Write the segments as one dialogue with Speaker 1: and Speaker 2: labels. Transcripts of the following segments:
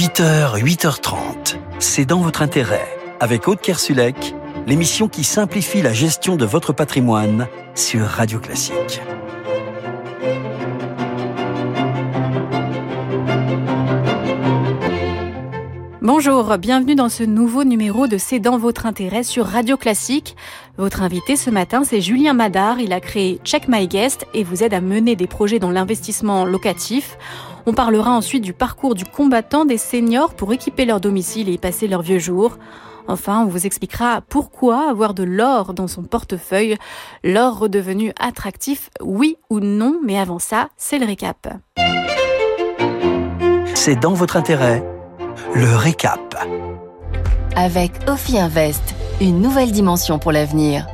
Speaker 1: 8h, 8h30. C'est dans votre intérêt. Avec Aude Kersulek, l'émission qui simplifie la gestion de votre patrimoine sur Radio Classique.
Speaker 2: Bonjour, bienvenue dans ce nouveau numéro de C'est dans votre intérêt sur Radio Classique. Votre invité ce matin, c'est Julien Madar. Il a créé Check My Guest et vous aide à mener des projets dans l'investissement locatif. On parlera ensuite du parcours du combattant des seniors pour équiper leur domicile et y passer leurs vieux jours. Enfin, on vous expliquera pourquoi avoir de l'or dans son portefeuille, l'or redevenu attractif, oui ou non, mais avant ça, c'est le récap.
Speaker 1: C'est dans votre intérêt le récap.
Speaker 3: Avec Ophi Invest, une nouvelle dimension pour l'avenir.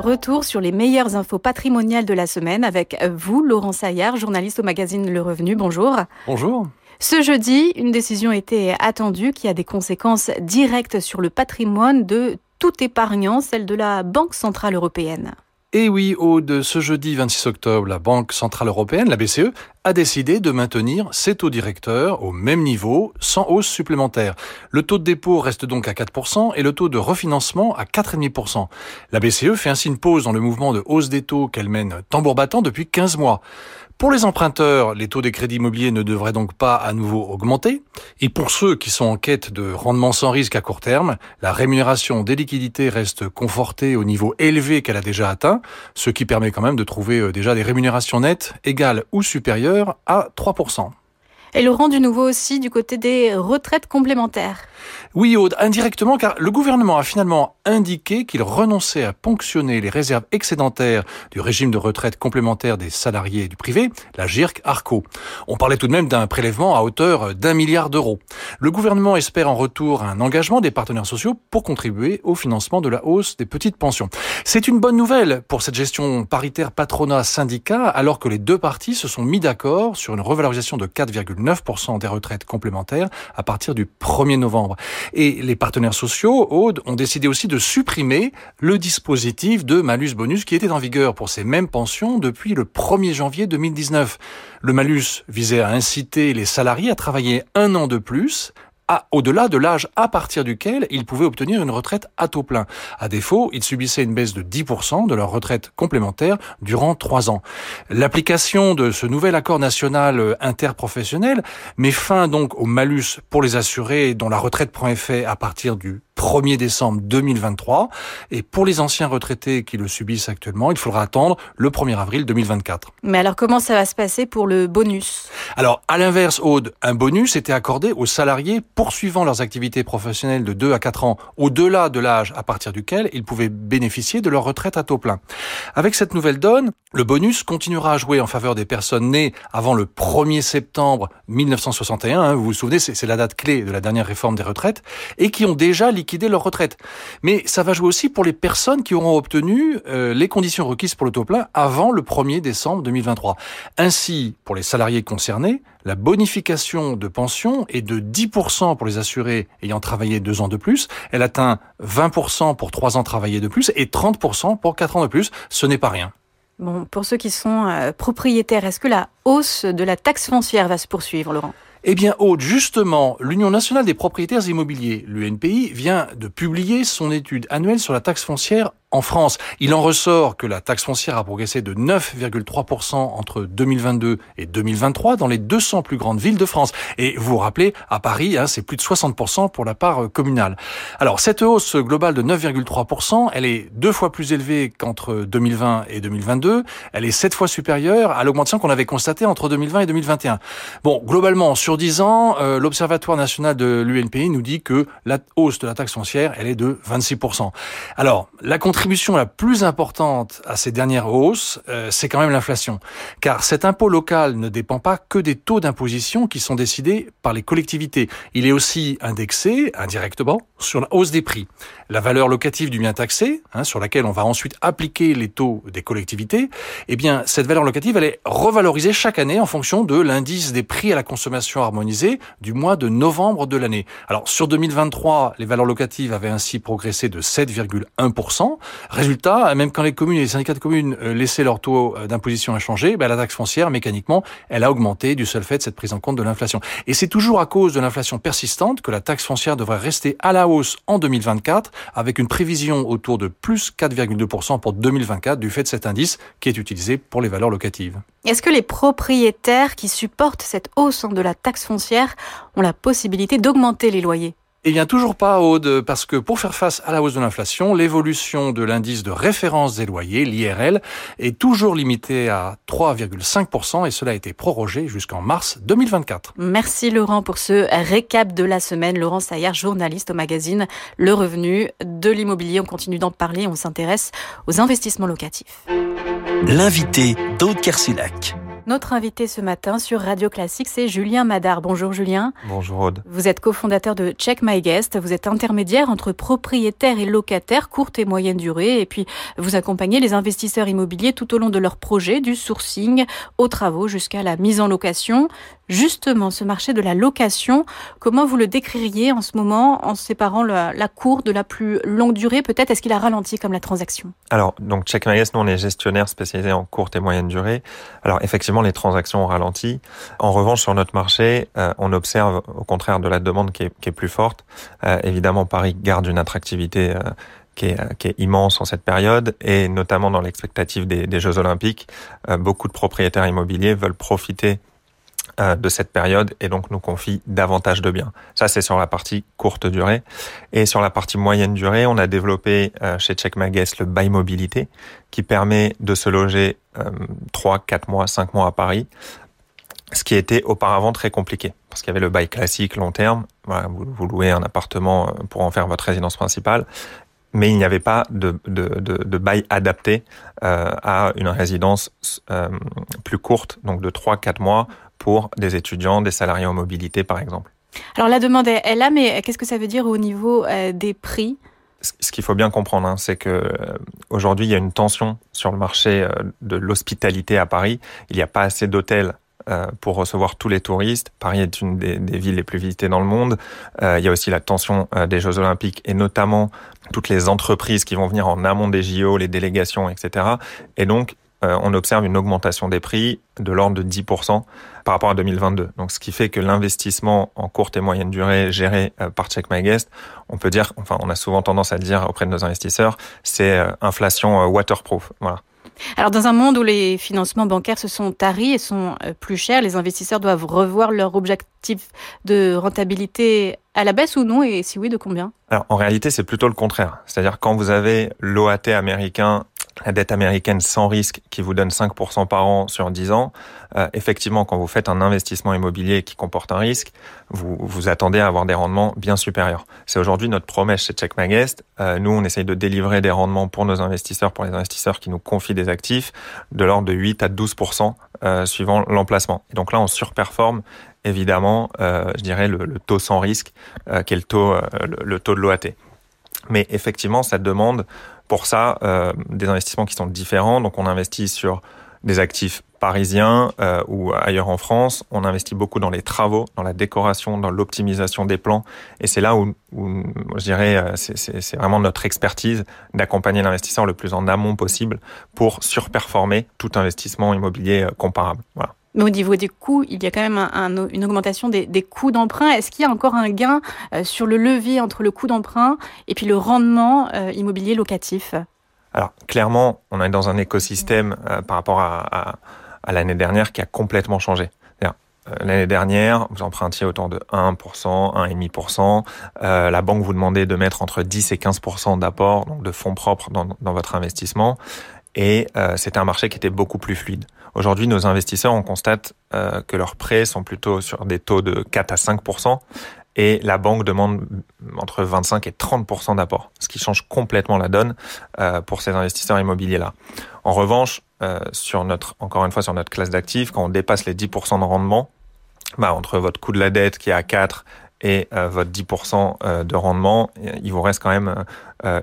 Speaker 2: Retour sur les meilleures infos patrimoniales de la semaine avec vous, Laurent Saillard, journaliste au magazine Le Revenu. Bonjour.
Speaker 4: Bonjour.
Speaker 2: Ce jeudi, une décision était attendue qui a des conséquences directes sur le patrimoine de tout épargnant, celle de la Banque Centrale Européenne.
Speaker 4: Et oui, de ce jeudi 26 octobre, la Banque Centrale Européenne, la BCE, a décidé de maintenir ses taux directeurs au même niveau, sans hausse supplémentaire. Le taux de dépôt reste donc à 4% et le taux de refinancement à 4,5%. La BCE fait ainsi une pause dans le mouvement de hausse des taux qu'elle mène tambour battant depuis 15 mois. Pour les emprunteurs, les taux des crédits immobiliers ne devraient donc pas à nouveau augmenter. Et pour ceux qui sont en quête de rendement sans risque à court terme, la rémunération des liquidités reste confortée au niveau élevé qu'elle a déjà atteint, ce qui permet quand même de trouver euh, déjà des rémunérations nettes égales ou supérieures à 3%.
Speaker 2: Et Laurent, du nouveau aussi du côté des retraites complémentaires.
Speaker 4: Oui, Aude, indirectement, car le gouvernement a finalement indiqué qu'il renonçait à ponctionner les réserves excédentaires du régime de retraite complémentaire des salariés du privé, la GIRC-ARCO. On parlait tout de même d'un prélèvement à hauteur d'un milliard d'euros. Le gouvernement espère en retour un engagement des partenaires sociaux pour contribuer au financement de la hausse des petites pensions. C'est une bonne nouvelle pour cette gestion paritaire patronat-syndicat, alors que les deux parties se sont mis d'accord sur une revalorisation de 4,9% des retraites complémentaires à partir du 1er novembre. Et les partenaires sociaux, Aude, ont décidé aussi de supprimer le dispositif de malus-bonus qui était en vigueur pour ces mêmes pensions depuis le 1er janvier 2019. Le malus visait à inciter les salariés à travailler un an de plus au-delà de l'âge à partir duquel ils pouvaient obtenir une retraite à taux plein. À défaut, ils subissaient une baisse de 10% de leur retraite complémentaire durant trois ans. L'application de ce nouvel accord national euh, interprofessionnel met fin donc au malus pour les assurés dont la retraite prend effet à partir du 1er décembre 2023. Et pour les anciens retraités qui le subissent actuellement, il faudra attendre le 1er avril 2024.
Speaker 2: Mais alors comment ça va se passer pour le bonus?
Speaker 4: Alors à l'inverse, Aude, un bonus était accordé aux salariés poursuivant leurs activités professionnelles de 2 à 4 ans au-delà de l'âge à partir duquel ils pouvaient bénéficier de leur retraite à taux plein. Avec cette nouvelle donne, le bonus continuera à jouer en faveur des personnes nées avant le 1er septembre 1961, hein, vous vous souvenez, c'est la date clé de la dernière réforme des retraites, et qui ont déjà liquidé leur retraite. Mais ça va jouer aussi pour les personnes qui auront obtenu euh, les conditions requises pour le taux plein avant le 1er décembre 2023. Ainsi, pour les salariés concernés, la bonification de pension est de 10% pour les assurés ayant travaillé deux ans de plus. Elle atteint 20% pour trois ans travaillés de plus et 30% pour quatre ans de plus. Ce n'est pas rien.
Speaker 2: Bon, pour ceux qui sont euh, propriétaires, est-ce que la hausse de la taxe foncière va se poursuivre, Laurent?
Speaker 4: Eh bien, Aude, justement, l'Union nationale des propriétaires immobiliers, l'UNPI, vient de publier son étude annuelle sur la taxe foncière en France. Il en ressort que la taxe foncière a progressé de 9,3% entre 2022 et 2023 dans les 200 plus grandes villes de France. Et vous vous rappelez, à Paris, hein, c'est plus de 60% pour la part euh, communale. Alors, cette hausse globale de 9,3%, elle est deux fois plus élevée qu'entre 2020 et 2022. Elle est sept fois supérieure à l'augmentation qu'on avait constatée entre 2020 et 2021. Bon, globalement, sur 10 ans, euh, l'Observatoire national de l'UNPI nous dit que la hausse de la taxe foncière, elle est de 26%. Alors, la contribution la plus importante à ces dernières hausses, euh, c'est quand même l'inflation. Car cet impôt local ne dépend pas que des taux d'imposition qui sont décidés par les collectivités. Il est aussi indexé, indirectement, sur la hausse des prix. La valeur locative du bien taxé, hein, sur laquelle on va ensuite appliquer les taux des collectivités, eh bien, cette valeur locative, elle est revalorisée chaque année en fonction de l'indice des prix à la consommation harmonisée du mois de novembre de l'année. Alors, sur 2023, les valeurs locatives avaient ainsi progressé de 7,1%, Résultat, même quand les communes et les syndicats de communes laissaient leur taux d'imposition inchangé, ben, la taxe foncière, mécaniquement, elle a augmenté du seul fait de cette prise en compte de l'inflation. Et c'est toujours à cause de l'inflation persistante que la taxe foncière devrait rester à la hausse en 2024, avec une prévision autour de plus 4,2% pour 2024 du fait de cet indice qui est utilisé pour les valeurs locatives.
Speaker 2: Est-ce que les propriétaires qui supportent cette hausse de la taxe foncière ont la possibilité d'augmenter les loyers?
Speaker 4: Eh bien, toujours pas, Aude, parce que pour faire face à la hausse de l'inflation, l'évolution de l'indice de référence des loyers, l'IRL, est toujours limitée à 3,5% et cela a été prorogé jusqu'en mars 2024.
Speaker 2: Merci Laurent pour ce récap de la semaine. Laurent Saillard, journaliste au magazine Le Revenu de l'immobilier. On continue d'en parler, on s'intéresse aux investissements locatifs.
Speaker 1: L'invité d'Aude Kersulak.
Speaker 2: Notre invité ce matin sur Radio Classique, c'est Julien Madar. Bonjour Julien.
Speaker 5: Bonjour Aude.
Speaker 2: Vous êtes cofondateur de Check My Guest. Vous êtes intermédiaire entre propriétaires et locataires, courte et moyenne durée. Et puis, vous accompagnez les investisseurs immobiliers tout au long de leur projet, du sourcing aux travaux jusqu'à la mise en location. Justement, ce marché de la location, comment vous le décririez en ce moment en séparant la, courte de la plus longue durée? Peut-être est-ce qu'il a ralenti comme la transaction?
Speaker 5: Alors, donc Check My nous on est gestionnaire spécialisé en courte et moyenne durée. Alors effectivement, les transactions ont ralenti. En revanche, sur notre marché, euh, on observe au contraire de la demande qui est, plus forte. Euh, évidemment, Paris garde une attractivité euh, qui est, immense en cette période et notamment dans l'expectative des, Jeux Olympiques, beaucoup de propriétaires immobiliers veulent profiter de cette période et donc nous confient davantage de biens. Ça, c'est sur la partie courte durée. Et sur la partie moyenne durée, on a développé chez Check le bail mobilité qui permet de se loger euh, 3, 4 mois, 5 mois à Paris, ce qui était auparavant très compliqué, parce qu'il y avait le bail classique long terme, voilà, vous, louez un appartement euh, pour en faire votre résidence principale, mais il n'y avait pas de, de, de, bail adapté euh, à une résidence euh, plus courte, donc de 3-4 mois pour des étudiants, des salariés en mobilité par exemple.
Speaker 2: Alors la demande est là, mais qu'est-ce que ça veut dire au niveau euh, des prix?
Speaker 5: Ce qu'il faut bien comprendre, hein, c'est que euh, aujourd'hui il y a une tension sur le marché euh, de l'hospitalité à Paris. Il n'y a pas assez d'hôtels pour recevoir tous les touristes. Paris est une des, villes les plus visitées dans le monde. il y a aussi la tension des Jeux Olympiques et notamment toutes les entreprises qui vont venir en amont des JO, les délégations, etc. Et donc on observe une augmentation des prix de l'ordre de 10% par rapport à 2022. Donc, ce qui fait que l'investissement en courte et moyenne durée géré euh, par Check My Guest, on peut dire, enfin, on a souvent tendance à le dire auprès de nos investisseurs, c'est euh, inflation waterproof. Voilà.
Speaker 2: Alors, dans un monde où les financements bancaires se sont taris et sont plus chers, les investisseurs doivent revoir leur objectif de rentabilité à la baisse ou non? Et si oui, de combien?
Speaker 5: Alors, en réalité, c'est plutôt le contraire. C'est-à-dire, quand vous avez l'OAT américain la dette américaine sans risque qui vous donne 5% par an sur 10 ans, euh, effectivement, quand vous faites un investissement immobilier qui comporte un risque, vous vous attendez à avoir des rendements bien supérieurs. C'est aujourd'hui notre promesse chez Check My euh, nous, on essaye de délivrer des rendements pour nos investisseurs, pour les investisseurs qui nous confient des actifs, de l'ordre de 8 à 12% euh, suivant l'emplacement. Et donc là, on surperforme évidemment, je dirais, le, taux sans risque, qui est le taux, le taux de l'OAT. Mais effectivement, ça demande pour ça euh, des investissements qui sont différents. Donc on investit sur des actifs parisiens euh, ou ailleurs en France. On investit beaucoup dans les travaux, dans la décoration, dans l'optimisation des plans. Et c'est là où, où, je dirais, euh, c'est vraiment notre expertise d'accompagner l'investisseur le plus en amont possible pour surperformer tout investissement immobilier euh, comparable. Voilà.
Speaker 2: Mais au niveau des coûts, il y a quand même un, une augmentation des, coûts d'emprunt. Est-ce qu'il y a encore un gain euh, sur le levier entre le coût d'emprunt et puis le rendement euh, immobilier locatif?
Speaker 5: Alors clairement, on est dans un écosystème euh, par rapport à, l'année dernière qui a complètement changé. L'année dernière, vous empruntiez autant de 1%, 1,5%. Euh, la banque vous demandait de mettre entre 10 et 15% d'apport, donc de fonds propres dans, votre investissement. Et c'était un marché qui était beaucoup plus fluide. Aujourd'hui, nos investisseurs, on constate euh, que leurs prêts sont plutôt sur des taux de 4 à 5% et la banque demande entre 25 et 30% d'apport, ce qui change complètement la donne euh, pour ces investisseurs immobiliers-là. En revanche, euh, sur notre, encore une fois, sur notre classe d'actifs, quand on dépasse les 10% de rendement, bah, entre votre coût de la dette qui est à 4 et votre 10% euh, de rendement, il vous reste quand même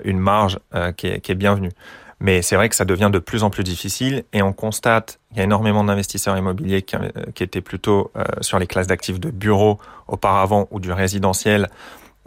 Speaker 5: une marge qui est bienvenue. Mais c'est vrai que ça devient de plus en plus difficile et on constate qu'il y a énormément d'investisseurs immobiliers qui, qui, étaient plutôt euh, sur les classes d'actifs de bureaux auparavant ou du résidentiel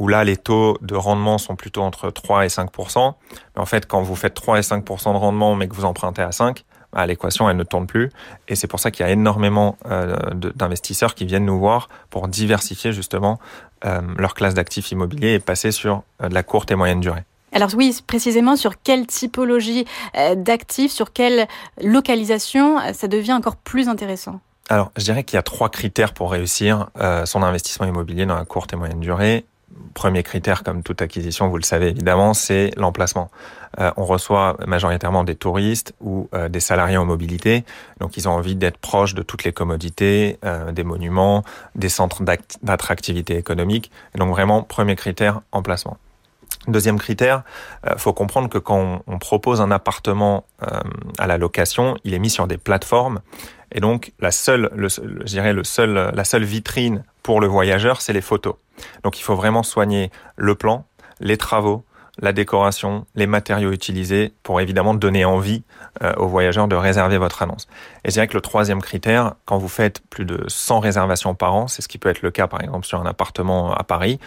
Speaker 5: où là, les taux de rendement sont plutôt entre 3 et 5% Mais en fait, quand vous faites 3 et 5% de rendement, mais que vous empruntez à 5, bah, l'équation, elle ne tourne plus. Et c'est pour ça qu'il y a énormément euh, d'investisseurs qui viennent nous voir pour diversifier justement euh, leur classe d'actifs immobiliers et passer sur euh, de la courte et moyenne durée.
Speaker 2: Alors oui, précisément sur quelle typologie d'actifs, sur quelle localisation, ça devient encore plus intéressant
Speaker 5: alors, je dirais qu'il y a trois critères pour réussir son investissement immobilier dans la courte et moyenne durée premier critère, comme toute acquisition, vous le savez évidemment, c'est l'emplacement. Euh, on reçoit majoritairement des touristes ou euh, des salariés en mobilité, donc ils ont envie d'être proches de toutes les commodités, euh, des monuments, des centres d'attractivité économique. Et donc vraiment, premier critère, emplacement. Deuxième critère, euh, faut comprendre que quand on, propose un appartement à la location, il est mis sur des plateformes et donc la seule, le, je dirais le seul, la seule vitrine pour le voyageur, c'est les photos. Donc il faut vraiment soigner le plan, les travaux, la décoration, les matériaux utilisés pour évidemment donner envie euh, aux voyageurs de réserver votre annonce. Et je dirais que le troisième critère, quand vous faites plus de 100 réservations par an, c'est ce qui peut être le cas par exemple sur un appartement à Paris,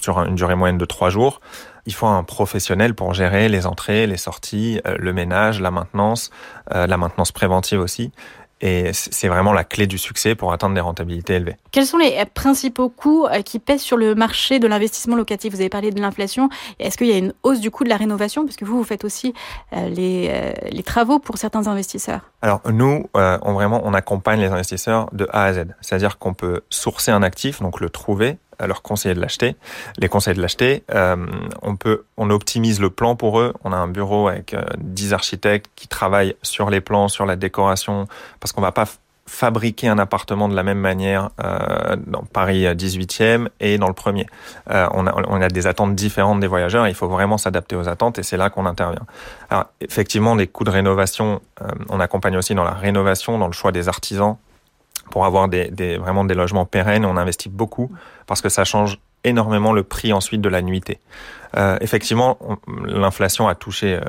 Speaker 5: sur une durée moyenne de trois jours, il faut un professionnel pour gérer les entrées, les sorties, euh, le ménage, la maintenance, euh, la maintenance préventive aussi. Et c'est vraiment la clé du succès pour atteindre des rentabilités élevées.
Speaker 2: Quels sont les principaux coûts euh, qui pèsent sur le marché de l'investissement locatif? Vous avez parlé de l'inflation. Est-ce qu'il y a une hausse du coût de la rénovation? Parce que vous, vous faites aussi euh, les, euh, les travaux pour certains investisseurs.
Speaker 5: Alors nous, on, vraiment, on accompagne les investisseurs de A à Z. C'est-à-dire qu'on peut sourcer un actif, donc le trouver, leur conseiller de l'acheter, les conseils de l'acheter. Euh, on peut, on optimise le plan pour eux. On a un bureau avec euh, 10 architectes qui travaillent sur les plans, sur la décoration, parce qu'on va pas fabriquer un appartement de la même manière euh, dans Paris 18e et dans le premier. Euh, on, a, on a des attentes différentes des voyageurs. il faut vraiment s'adapter aux attentes et c'est là qu'on intervient. Alors effectivement, les coûts de rénovation, euh, on accompagne aussi dans la rénovation, dans le choix des artisans pour avoir des, des, vraiment des logements pérennes. On investit beaucoup parce que ça change énormément le prix ensuite de la nuitée. Euh, effectivement, l'inflation a touché euh,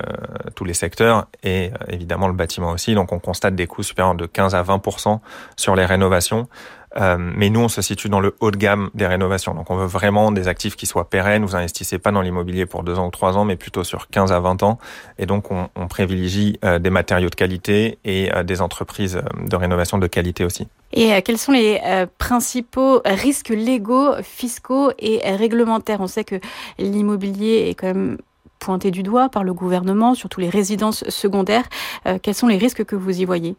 Speaker 5: tous les secteurs et euh, évidemment le bâtiment aussi. Donc on constate des coûts supérieurs de 15 à 20% sur les rénovations. Euh, mais nous, on se situe dans le haut de gamme des rénovations. Donc, on veut vraiment des actifs qui soient pérennes. Vous investissez pas dans l'immobilier pour deux ans ou trois ans, mais plutôt sur 15 à 20 ans. Et donc, on, on privilégie euh, des matériaux de qualité et des entreprises de rénovation de qualité aussi.
Speaker 2: Et quels sont les principaux risques légaux, fiscaux et réglementaires? On sait que l'immobilier est quand même pointé du doigt par le gouvernement, surtout les résidences secondaires. quels sont les risques que vous y voyez?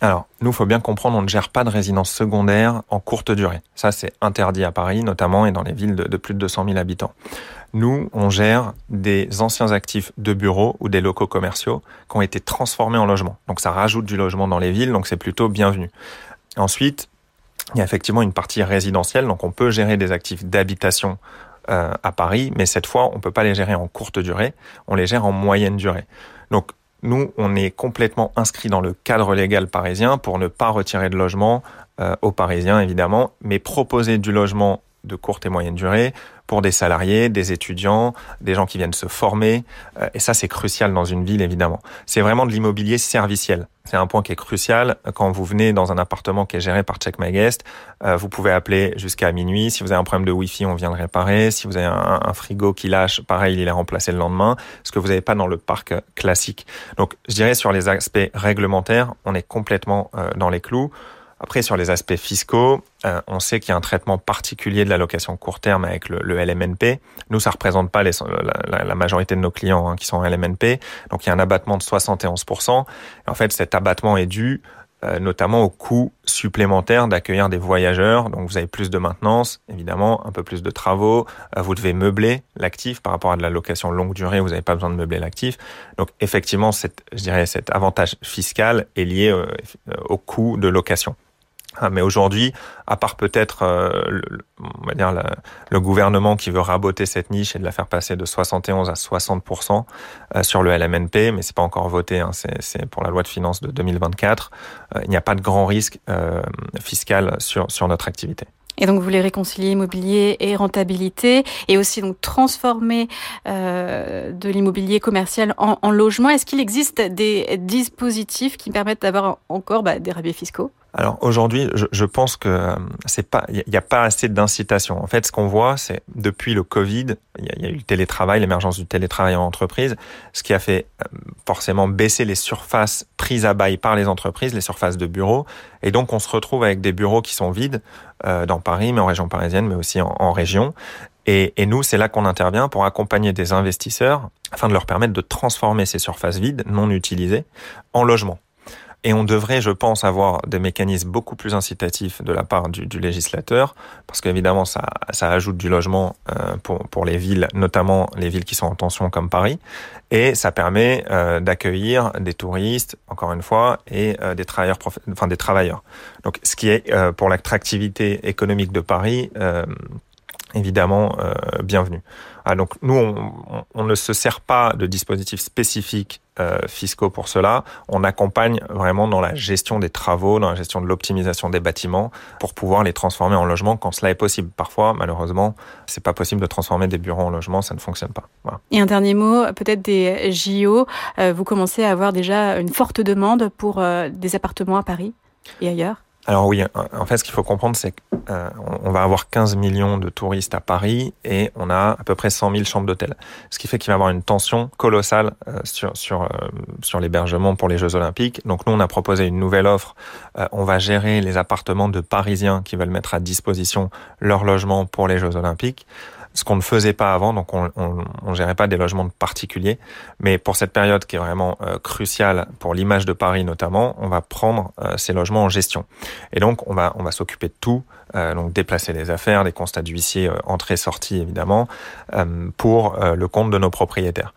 Speaker 5: Alors, nous, faut bien comprendre, on ne gère pas de résidence secondaire en courte durée. Ça, c'est interdit à Paris, notamment, et dans les villes de, plus de 200 000 habitants. Nous, on gère des anciens actifs de bureaux ou des locaux commerciaux qui ont été transformés en logements. Donc, ça rajoute du logement dans les villes, donc c'est plutôt bienvenu. Ensuite, il y a effectivement une partie résidentielle, donc on peut gérer des actifs d'habitation euh, à Paris, mais cette fois, on peut pas les gérer en courte durée, on les gère en moyenne durée. Donc, nous, on est complètement inscrit dans le cadre légal parisien pour ne pas retirer de logement euh, aux Parisiens, évidemment, mais proposer du logement de courte et moyenne durée pour des salariés, des étudiants, des gens qui viennent se former. Euh, et ça, c'est crucial dans une ville, évidemment. C'est vraiment de l'immobilier serviciel. C'est un point qui est crucial. Quand vous venez dans un appartement qui est géré par Check My Guest, euh, vous pouvez appeler jusqu'à minuit. Si vous avez un problème de Wi-Fi, on vient le réparer. Si vous avez un, un frigo qui lâche, pareil, il est remplacé le lendemain. Ce que vous n'avez pas dans le parc classique. Donc, je dirais sur les aspects réglementaires, on est complètement euh, dans les clous. Après, sur les aspects fiscaux, euh, on sait qu'il y a un traitement particulier de la location court terme avec le, LMNP. Nous, ça représente pas la, majorité de nos clients hein, qui sont en LMNP. Donc, il y a un abattement de 71%. Et en fait, cet abattement est dû euh, notamment au coût supplémentaire d'accueillir des voyageurs. Donc, vous avez plus de maintenance, évidemment, un peu plus de travaux. Euh, vous devez meubler l'actif par rapport à de la location longue durée. Vous n'avez pas besoin de meubler l'actif. Donc, effectivement, je dirais, cet avantage fiscal est lié au coût de location. Ah, mais aujourd'hui, à part peut-être, euh, on va dire, le gouvernement qui veut raboter cette niche et de la faire passer de 71 à 60% euh, sur le LMNP, mais c'est pas encore voté, hein, c'est pour la loi de finances de 2024, euh, il n'y a pas de grand risque fiscal sur, sur notre activité.
Speaker 2: Et donc, vous voulez réconcilier immobilier et rentabilité et aussi donc transformer euh, de l'immobilier commercial en, en logement. Est-ce qu'il existe des dispositifs qui permettent d'avoir encore bah, des rabais fiscaux?
Speaker 5: Alors aujourd'hui, je, pense que euh, c'est pas, il n'y a, pas assez d'incitation. En fait, ce qu'on voit, c'est depuis le Covid, il y, a eu le télétravail, l'émergence du télétravail en entreprise, ce qui a fait euh, forcément baisser les surfaces prises à bail par les entreprises, les surfaces de bureaux, et donc on se retrouve avec des bureaux qui sont vides euh, dans Paris, mais en région parisienne, mais aussi en, en région. Et, et nous, c'est là qu'on intervient pour accompagner des investisseurs afin de leur permettre de transformer ces surfaces vides, non utilisées, en logements. Et on devrait, je pense, avoir des mécanismes beaucoup plus incitatifs de la part du, du législateur, parce qu'évidemment, ça, ça ajoute du logement euh, pour, pour les villes, notamment les villes qui sont en tension comme Paris, et ça permet euh, d'accueillir des touristes, encore une fois, et euh, des travailleurs, enfin des travailleurs. Donc, ce qui est euh, pour l'attractivité économique de Paris euh, évidemment euh, bienvenue. Ah, donc nous, on, ne se sert pas de dispositifs spécifiques euh, fiscaux pour cela. On accompagne vraiment dans la gestion des travaux, dans la gestion de l'optimisation des bâtiments, pour pouvoir les transformer en logements quand cela est possible. Parfois, malheureusement, c'est pas possible de transformer des bureaux en logements, ça ne fonctionne pas.
Speaker 2: Et un dernier mot, peut-être des JO. Euh, vous commencez à avoir déjà une forte demande pour des appartements à Paris et ailleurs?
Speaker 5: Alors oui, en fait, ce qu'il faut comprendre, c'est qu'on euh, va avoir 15 millions de touristes à Paris et on a à peu près 100 000 chambres d'hôtel. Ce qui fait qu'il va y avoir une tension colossale euh, sur sur euh, sur l'hébergement pour les Jeux Olympiques. Donc nous, on a proposé une nouvelle offre. On va gérer les appartements de Parisiens qui veulent mettre à disposition leur logement pour les Jeux Olympiques ce qu'on ne faisait pas avant, donc on, on, gérait pas des logements de particuliers. Mais pour cette période qui est vraiment euh, cruciale pour l'image de Paris notamment, on va prendre euh, ces logements en gestion. Et donc on va on va s'occuper de tout, euh, donc déplacer les affaires, les constats d'huissier, entrée-sortie évidemment, pour le compte de nos propriétaires.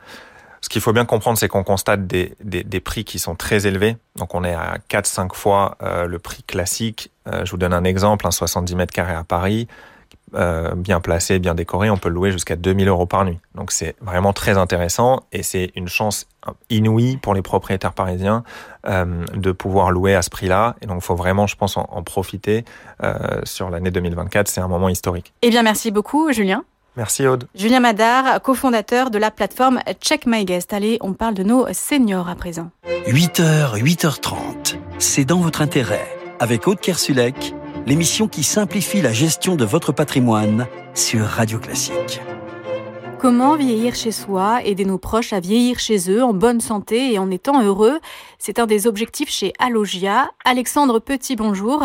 Speaker 5: Ce qu'il faut bien comprendre, c'est qu'on constate des, des, des, prix qui sont très élevés. Donc on est à 4-5 fois le prix classique. Je vous donne un exemple, un 70 mètres carrés à Paris euh, bien placé, bien décoré, on peut le louer jusqu'à 2000 euros par nuit. Donc c'est vraiment très intéressant et c'est une chance inouïe pour les propriétaires parisiens euh, de pouvoir louer à ce prix-là. Et donc il faut vraiment, je pense, en, en profiter euh, sur l'année 2024. C'est un moment historique.
Speaker 2: Eh bien, merci beaucoup, Julien.
Speaker 5: Merci Aude.
Speaker 2: Julien Madar, cofondateur de la plateforme Check My Guest. Allez, on parle de nos seniors à présent.
Speaker 1: 8h, 8h30, c'est dans votre intérêt. Avec Aude Kersulek, l'émission qui simplifie la gestion de votre patrimoine sur Radio Classique.
Speaker 2: Comment vieillir chez soi, aider nos proches à vieillir chez eux en bonne santé et en étant heureux? C'est un des objectifs chez Alogia. Alexandre Petit, bonjour.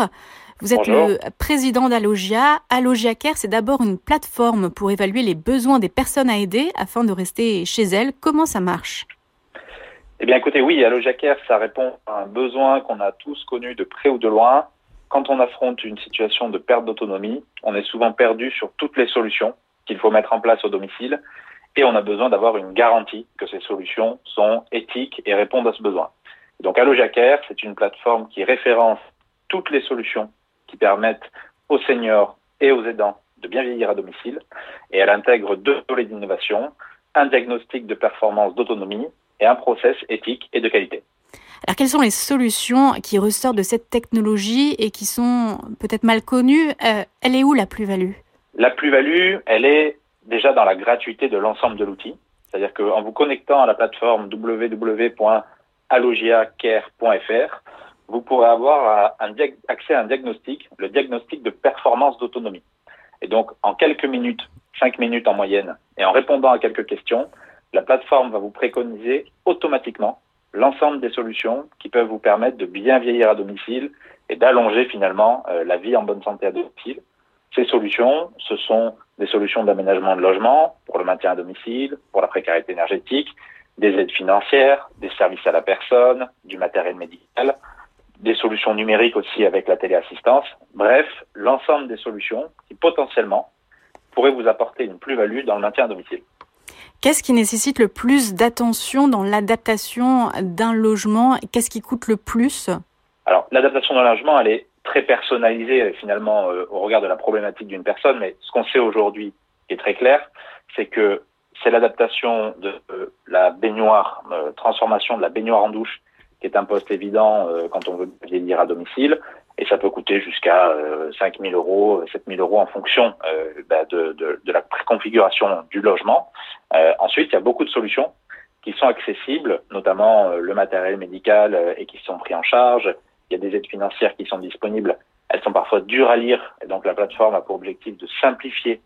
Speaker 2: Vous êtes
Speaker 6: Bonjour.
Speaker 2: le président d'Alogia. Alogia Care, c'est d'abord une plateforme pour évaluer les besoins des personnes à aider afin de rester chez elles. Comment ça marche?
Speaker 6: Eh bien, écoutez, oui, Alogia Care, ça répond à un besoin qu'on a tous connu de près ou de loin. Quand on affronte une situation de perte d'autonomie, on est souvent perdu sur toutes les solutions qu'il faut mettre en place au domicile et on a besoin d'avoir une garantie que ces solutions sont éthiques et répondent à ce besoin. Donc, Care, c'est une plateforme qui référence toutes les solutions qui permettent aux seniors et aux aidants de bien vieillir à domicile. Et elle intègre deux volets d'innovation, un diagnostic de performance d'autonomie et un process éthique et de qualité.
Speaker 2: Alors, quelles sont les solutions qui ressortent de cette technologie et qui sont peut-être mal connues euh, Elle est où la plus-value?
Speaker 6: La plus-value, elle est déjà dans la gratuité de l'ensemble de l'outil. C'est-à-dire qu'en vous connectant à la plateforme www.alogiacare.fr, vous pourrez avoir un accès à un diagnostic, le diagnostic de performance d'autonomie. Et donc, en quelques minutes, 5 minutes en moyenne, et en répondant à quelques questions, la plateforme va vous préconiser automatiquement l'ensemble des solutions qui peuvent vous permettre de bien vieillir à domicile et d'allonger finalement euh, la vie en bonne santé à domicile. Ces solutions, ce sont des solutions d'aménagement de logement pour le maintien à domicile, pour la précarité énergétique, des aides financières, des services à la personne, du matériel médical, des solutions numériques aussi avec la téléassistance. Bref, l'ensemble des solutions qui potentiellement pourraient vous apporter une plus-value dans le maintien à domicile.
Speaker 2: Qu'est-ce qui nécessite le plus d'attention dans l'adaptation d'un logement? Qu'est-ce qui coûte le plus?
Speaker 6: Alors, l'adaptation d'un logement, elle est très personnalisée finalement euh, au regard de la problématique d'une personne, mais ce qu'on sait aujourd'hui, qui est très clair, c'est que c'est l'adaptation de euh, la baignoire, euh, transformation de la baignoire en douche, qui est un poste évident euh, quand on veut vieillir à domicile, et ça peut coûter jusqu'à euh, 5 000 euros, 7 000 euros en fonction euh, bah, de, de, de, la préconfiguration du logement. Euh, ensuite, il y a beaucoup de solutions qui sont accessibles, notamment euh, le matériel médical et qui sont pris en charge, il y a des aides financières qui sont disponibles. Elles sont parfois dures à lire et donc la plateforme a pour objectif de simplifier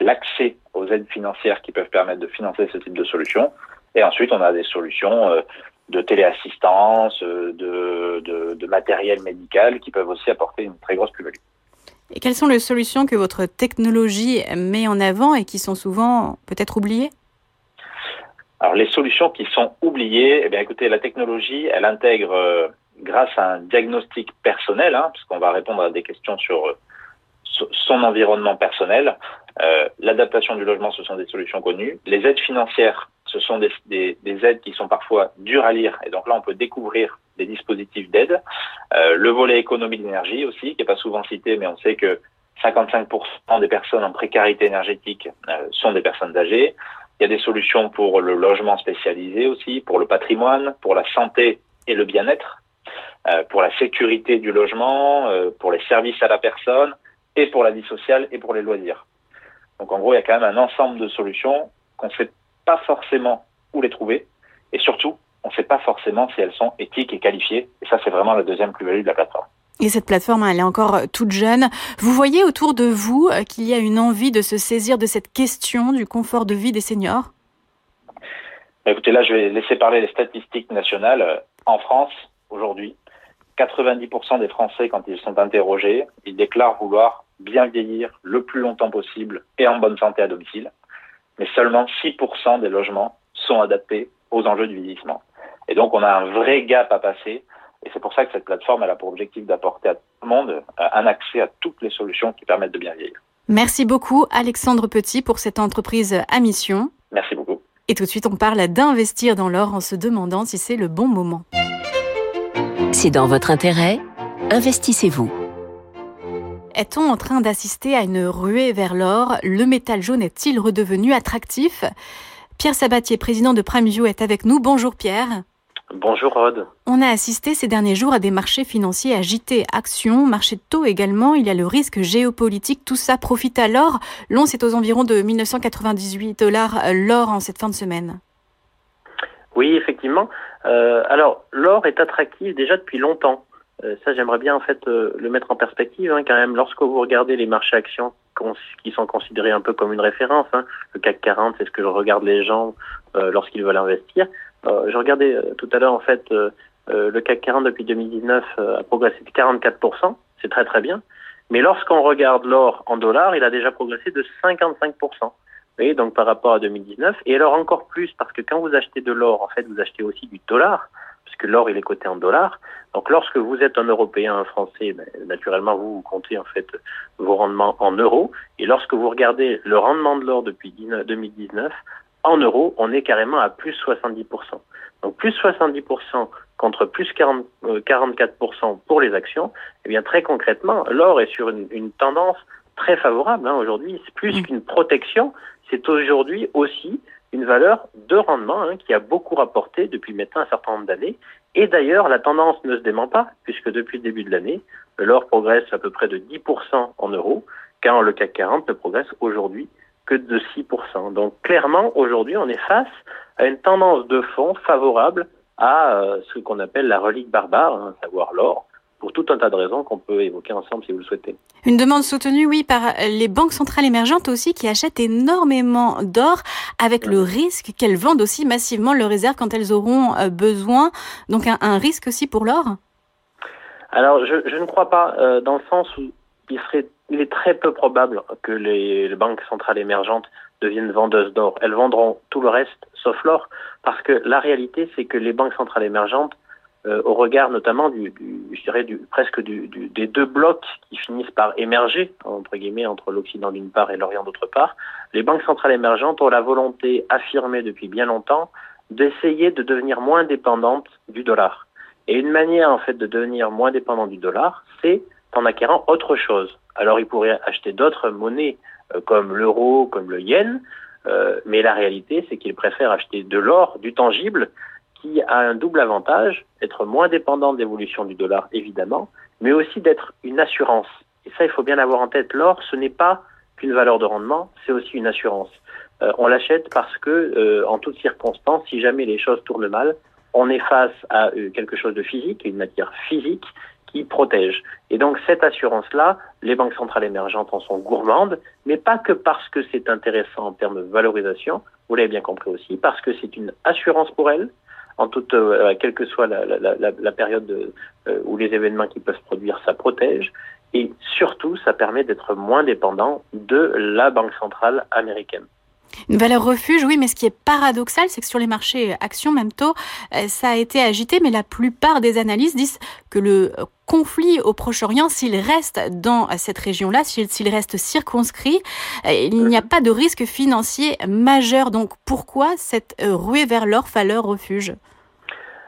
Speaker 6: l'accès aux aides financières qui peuvent permettre de financer ce type de solutions. Et ensuite, on a des solutions euh, de téléassistance, euh, de, de, de, matériel médical qui peuvent aussi apporter une très grosse plus-value.
Speaker 2: Et quelles sont les solutions que votre technologie met en avant et qui sont souvent peut-être oubliées?
Speaker 6: Alors les solutions qui sont oubliées, eh bien écoutez, la technologie, elle intègre euh, grâce à un diagnostic personnel, hein, puisqu'on va répondre à des questions sur euh, son environnement personnel. Euh, L'adaptation du logement, ce sont des solutions connues. Les aides financières, ce sont des, des, des, aides qui sont parfois dures à lire. Et donc là, on peut découvrir des dispositifs d'aide. Euh, le volet économie d'énergie aussi, qui n'est pas souvent cité, mais on sait que 55% des personnes en précarité énergétique euh, sont des personnes âgées. Il y a des solutions pour le logement spécialisé aussi, pour le patrimoine, pour la santé et le bien-être, euh, pour la sécurité du logement, pour les services à la personne et pour la vie sociale et pour les loisirs. Donc en gros, il y a quand même un ensemble de solutions qu'on sait pas forcément où les trouver et surtout, on ne sait pas forcément si elles sont éthiques et qualifiées. Et ça, c'est vraiment la deuxième plus-value de la plateforme.
Speaker 2: Et cette plateforme, elle est encore euh, toute jeune. Vous voyez autour de vous euh, qu'il y a une envie de se saisir de cette question du confort de vie des seniors?
Speaker 6: Écoutez, là, je vais laisser parler les statistiques nationales. En France, aujourd'hui, 90% des Français, quand ils sont interrogés, ils déclarent vouloir bien vieillir le plus longtemps possible et en bonne santé à domicile. Mais seulement 6% des logements sont adaptés aux enjeux du vieillissement. Et donc, on a un vrai gap à passer. Et c'est pour ça que cette plateforme elle a pour objectif d'apporter à tout le monde euh, un accès à toutes les solutions qui permettent de bien vieillir.
Speaker 2: Merci beaucoup, Alexandre Petit, pour cette entreprise à mission.
Speaker 6: Merci beaucoup.
Speaker 2: Et tout de suite, on parle d'investir dans l'or en se demandant si c'est le bon moment.
Speaker 3: C'est dans votre intérêt. Investissez-vous.
Speaker 2: Est-on en train d'assister à une ruée vers l'or? Le métal jaune est-il redevenu attractif? Pierre Sabatier, président de PrimeView, est avec nous. Bonjour Pierre.
Speaker 7: Bonjour Rod.
Speaker 2: On a assisté ces derniers jours à des marchés financiers agités, actions, marchés de taux également. Il y a le risque géopolitique. Tout ça profite à l'or. L'on c'est aux environs de 1998 dollars l'or en cette fin de semaine.
Speaker 7: Oui, effectivement. Euh, alors, l'or est attractif déjà depuis longtemps. Euh, ça, j'aimerais bien en fait euh, le mettre en perspective hein, quand même. Lorsque vous regardez les marchés actions qui sont considérés un peu comme une référence, hein, le CAC 40, c'est ce que je regarde les gens euh, lorsqu'ils veulent investir. je regardais tout à l'heure en fait le CAC 40 depuis 2019 a progressé de 44%, c'est très très bien. Mais lorsqu'on regarde l'or en dollars, il a déjà progressé de 55%. Vous voyez, donc par rapport à 2019. Et alors encore plus, parce que quand vous achetez de l'or, en fait, vous achetez aussi du dollar puisque l'or il est coté en dollars. Donc lorsque vous êtes un Européen, un Français, ben, naturellement vous, vous comptez en fait vos rendements en euros. Et lorsque vous regardez le rendement de l'or depuis 2019, en euros, on est carrément à plus 70%. Donc plus 70% contre plus 40, 44% pour les actions. Eh bien très concrètement, l'or est sur une, une tendance très favorable hein, aujourd'hui. C'est plus qu'une protection, c'est aujourd'hui aussi une valeur de rendement hein, qui a beaucoup rapporté depuis maintenant un certain nombre d'années. Et d'ailleurs, la tendance ne se dément pas, puisque depuis le début de l'année, l'or progresse à peu près de 10% en euros, quand le CAC 40 ne progresse aujourd'hui que de 6%. Donc clairement, aujourd'hui, on est face à une tendance de fond favorable à euh, ce qu'on appelle la relique barbare, hein, à savoir l'or, pour tout un tas de raisons qu'on peut évoquer ensemble si vous le souhaitez.
Speaker 2: Une demande soutenue, oui, par les banques centrales émergentes aussi qui achètent énormément d'or avec le risque qu'elles vendent aussi massivement leurs réserves quand elles auront euh, besoin. Donc un, un risque aussi pour l'or?
Speaker 7: Alors je, je, ne crois pas, euh, dans le sens où il, serait, il est très peu probable que les, les banques centrales émergentes deviennent vendeuses d'or. Elles vendront tout le reste sauf l'or parce que la réalité c'est que les banques centrales émergentes euh, au regard notamment du, du je dirais du, presque du, du, des deux blocs qui finissent par émerger entre guillemets entre l'Occident d'une part et l'Orient d'autre part, les banques centrales émergentes ont la volonté affirmée depuis bien longtemps d'essayer de devenir moins dépendantes du dollar. Et une manière en fait de devenir moins dépendant du dollar, c'est en acquérant autre chose. Alors ils pourraient acheter d'autres monnaies euh, comme l'euro, comme le yen, euh, mais la réalité c'est qu'ils préfèrent acheter de l'or, du tangible, qui a un double avantage, être moins dépendant de l'évolution du dollar, évidemment, mais aussi d'être une assurance. Et ça, il faut bien avoir en tête. L'or, ce n'est pas qu'une valeur de rendement, c'est aussi une assurance. Euh, on l'achète parce que, euh, en toutes circonstances, si jamais les choses tournent mal, on est face à quelque chose de physique, une matière physique qui protège. Et donc cette assurance-là, les banques centrales émergentes en sont gourmandes, mais pas que parce que c'est intéressant en termes de valorisation, vous l'avez bien compris aussi, parce que c'est une assurance pour elles, en toute, euh, quelle que soit la, période de, euh, ou les événements qui peuvent se produire, ça protège. Et surtout, ça permet d'être moins dépendant de la Banque centrale américaine.
Speaker 2: Une valeur refuge, oui, mais ce qui est paradoxal, c'est que sur les marchés actions, même tôt, euh, ça a été agité, mais la plupart des analystes disent que le conflit au Proche-Orient, s'il reste dans cette région-là, s'il reste circonscrit, euh, il n'y a pas de risque financier majeur. Donc pourquoi cette euh, ruée vers l'or, valeur refuge?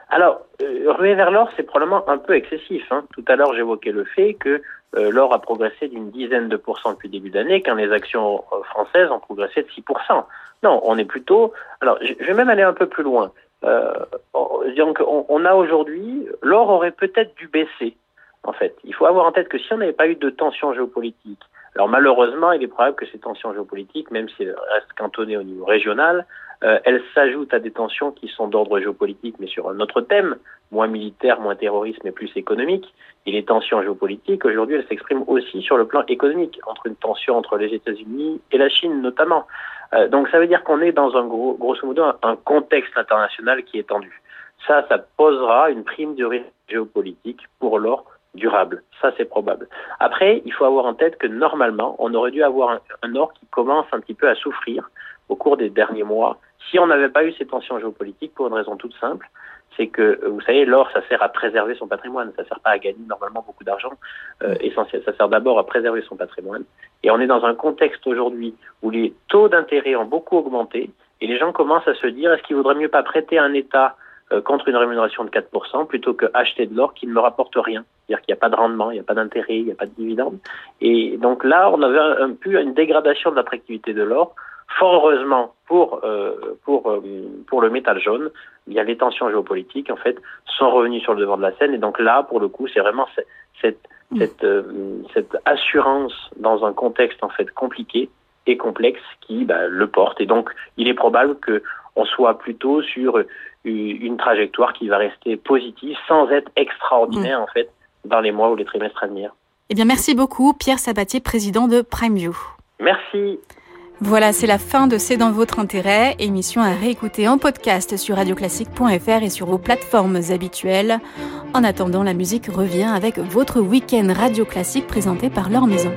Speaker 7: Alors, ruée vers l'or, c'est probablement un peu excessif. Hein. Tout à l'heure, j'évoquais le fait que euh, l'or a progressé d'une dizaine de pourcents depuis le début d'année, quand les actions euh, françaises ont progressé de 6%. Non, on est plutôt... Alors, je vais même aller un peu plus loin. Euh, on a aujourd'hui... L'or aurait peut-être dû baisser, en fait. Il faut avoir en tête que si on n'avait pas eu de tensions géopolitiques, alors malheureusement, il est probable que ces tensions géopolitiques, même si elles restent cantonnées au niveau régional, euh, elles s'ajoutent à des tensions qui sont d'ordre géopolitique, mais sur un autre thème, moins militaire, moins terroriste, mais plus économique. Et les tensions géopolitiques, aujourd'hui, elles s'expriment aussi sur le plan économique, entre une tension entre les États-Unis et la Chine notamment. Euh, donc ça veut dire qu'on est dans un gros, grosso modo un, contexte international qui est tendu. Ça, ça posera une prime de risque géopolitique pour l'or durable. Ça, c'est probable. Après, il faut avoir en tête que normalement, on aurait dû avoir un, un or qui commence un petit peu à souffrir au cours des derniers mois si on n'avait pas eu ces tensions géopolitiques, pour une raison toute simple, c'est que, vous savez, l'or, ça sert à préserver son patrimoine, ça sert pas à gagner normalement beaucoup d'argent euh, essentiel, ça sert d'abord à préserver son patrimoine. Et on est dans un contexte aujourd'hui où les taux d'intérêt ont beaucoup augmenté et les gens commencent à se dire, est-ce qu'il vaudrait mieux pas prêter un État euh, contre une rémunération de 4% plutôt que acheter de l'or qui ne me rapporte rien. C'est-à-dire qu'il n'y a pas de rendement, il n'y a pas d'intérêt, il n'y a pas de dividende. Et donc là, on avait un, un peu une dégradation de l'attractivité de l'or Fort heureusement pour euh, pour euh, pour le métal jaune, il y a les tensions géopolitiques en fait sont revenues sur le devant de la scène et donc là pour le coup c'est vraiment cette mm. cette euh, cette assurance dans un contexte en fait compliqué et complexe qui bah, le porte et donc il est probable que on soit plutôt sur une trajectoire qui va rester positive sans être extraordinaire mm. en fait dans les mois ou les trimestres à venir.
Speaker 2: Eh bien merci beaucoup Pierre Sabatier, président de PrimeView.
Speaker 7: Merci.
Speaker 2: Voilà, c'est la fin de C'est dans votre intérêt, émission à réécouter en podcast sur radioclassique.fr et sur vos plateformes habituelles. En attendant, la musique revient avec votre week-end Radio Classique présenté par Laure Maison.